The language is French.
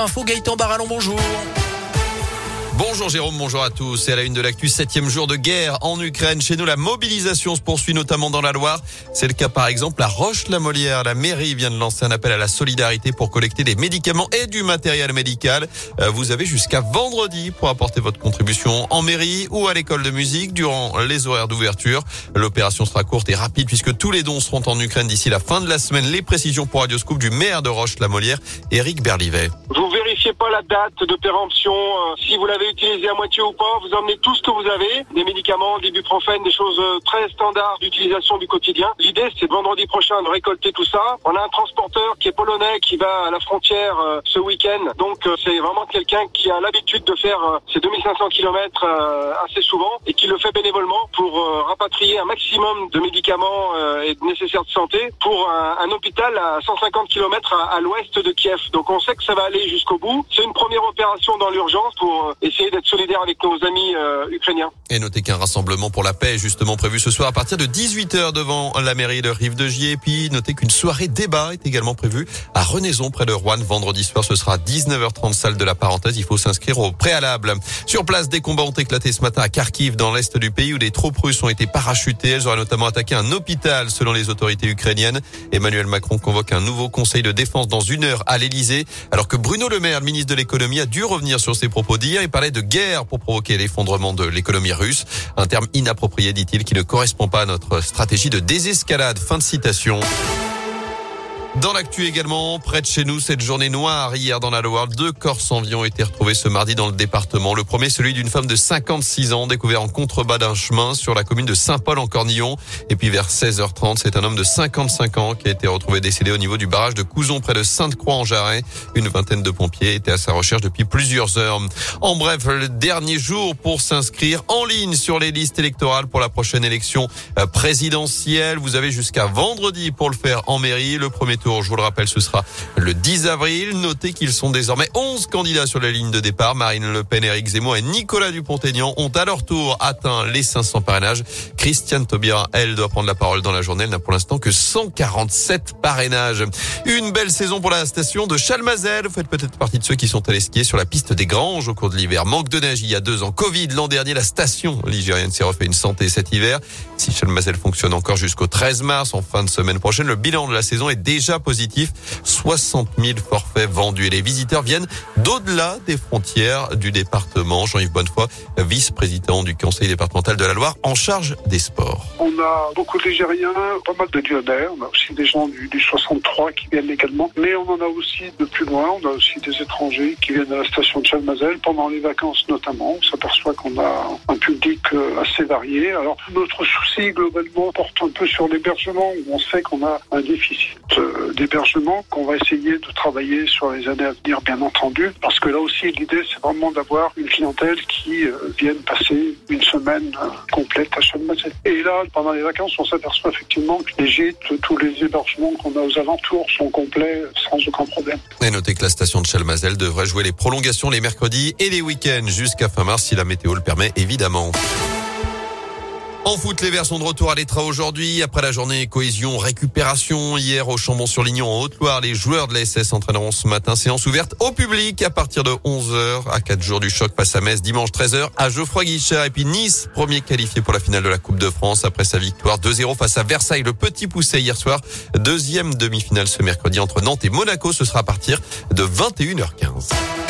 Info Gaëtan Barallon, bonjour. Bonjour Jérôme, bonjour à tous. C'est à la une de l'actu, septième jour de guerre en Ukraine. Chez nous, la mobilisation se poursuit notamment dans la Loire. C'est le cas par exemple à Roche-la-Molière. La mairie vient de lancer un appel à la solidarité pour collecter des médicaments et du matériel médical. Euh, vous avez jusqu'à vendredi pour apporter votre contribution en mairie ou à l'école de musique durant les horaires d'ouverture. L'opération sera courte et rapide puisque tous les dons seront en Ukraine d'ici la fin de la semaine. Les précisions pour Radioscoop du maire de Roche-la-Molière, Éric Berlivet. Date de péremption. Euh, si vous l'avez utilisé à moitié ou pas, vous emmenez tout ce que vous avez, des médicaments, des ibuprofène, des choses euh, très standards d'utilisation du quotidien. L'idée, c'est vendredi prochain de récolter tout ça. On a un transporteur qui est polonais qui va à la frontière euh, ce week-end. Donc, c'est vraiment quelqu'un qui a l'habitude de faire ces 2500 km assez souvent et qui le fait bénévolement pour rapatrier un maximum de médicaments et de nécessaires de santé pour un, hôpital à 150 km à, l'ouest de Kiev. Donc, on sait que ça va aller jusqu'au bout. Une première opération dans l'urgence pour essayer d'être solidaire avec nos amis euh, ukrainiens. Et notez qu'un rassemblement pour la paix est justement prévu ce soir à partir de 18h devant la mairie de Rive de Gier. Et puis notez qu'une soirée débat est également prévue à Renaison près de Rouen. Vendredi soir, ce sera 19h30 salle de la parenthèse. Il faut s'inscrire au préalable. Sur place, des combats ont éclaté ce matin à Kharkiv dans l'est du pays où des troupes russes ont été parachutées. Elles auraient notamment attaqué un hôpital selon les autorités ukrainiennes. Emmanuel Macron convoque un nouveau conseil de défense dans une heure à l'Elysée alors que Bruno Le Maire, le ministre de l'économie, a dû revenir sur ses propos d'hier et parlait de guerre pour provoquer l'effondrement de l'économie russe. Un terme inapproprié, dit-il, qui ne correspond pas à notre stratégie de désescalade. Fin de citation. Dans l'actu également, près de chez nous, cette journée noire hier dans la Loire, deux corps sans vie ont été retrouvés ce mardi dans le département. Le premier, celui d'une femme de 56 ans, découvert en contrebas d'un chemin sur la commune de Saint-Paul en Cornillon. Et puis vers 16h30, c'est un homme de 55 ans qui a été retrouvé décédé au niveau du barrage de Couzon près de Sainte-Croix en Jarret. Une vingtaine de pompiers étaient à sa recherche depuis plusieurs heures. En bref, le dernier jour pour s'inscrire en ligne sur les listes électorales pour la prochaine élection euh, présidentielle. Vous avez jusqu'à vendredi pour le faire en mairie. Le premier je vous le rappelle, ce sera le 10 avril. Notez qu'ils sont désormais 11 candidats sur la ligne de départ. Marine Le Pen, Éric Zemmour et Nicolas Dupont-Aignan ont à leur tour atteint les 500 parrainages. Christiane Taubira, elle, doit prendre la parole dans la journée. Elle n'a pour l'instant que 147 parrainages. Une belle saison pour la station de Chalmazel. Vous faites peut-être partie de ceux qui sont allés skier sur la piste des Granges au cours de l'hiver. Manque de neige il y a deux ans. Covid l'an dernier, la station ligérienne s'est refait une santé cet hiver. Si Chalmazel fonctionne encore jusqu'au 13 mars, en fin de semaine prochaine, le bilan de la saison est déjà positif. 60 000 forfaits vendus et les visiteurs viennent d'au-delà des frontières du département. Jean-Yves Bonnefoy, vice-président du conseil départemental de la Loire, en charge des sports. On a beaucoup de Ligériens, pas mal de Lyonnais, on a aussi des gens du, 63 qui viennent également, mais on en a aussi de plus loin, on a aussi des étrangers qui viennent à la station de Chalmazel pendant les vacances notamment. On s'aperçoit qu'on a un public euh, assez varié. Alors notre souci globalement porte un peu sur l'hébergement où on sait qu'on a un déficit euh, d'hébergement qu'on va essayer de travailler sur les années à venir, bien entendu, parce que là aussi, l'idée, c'est vraiment d'avoir une clientèle qui euh, vienne passer une semaine euh, complète à Chalmazel. Et là, pendant les vacances, on s'aperçoit effectivement que les gîtes, tous les hébergements qu'on a aux alentours sont complets sans aucun problème. Et notez que la station de Chalmazel devrait jouer les prolongations les mercredis et les week-ends jusqu'à fin mars si la météo le permet, évidemment. En foot, les Verts de retour à l'étra aujourd'hui. Après la journée cohésion, récupération hier au Chambon-sur-Lignon en Haute-Loire, les joueurs de la SS entraîneront ce matin séance ouverte au public à partir de 11h à 4 jours du choc face à Metz dimanche 13h à Geoffroy Guichard et puis Nice, premier qualifié pour la finale de la Coupe de France après sa victoire 2-0 face à Versailles. Le petit poussé hier soir. Deuxième demi-finale ce mercredi entre Nantes et Monaco. Ce sera à partir de 21h15.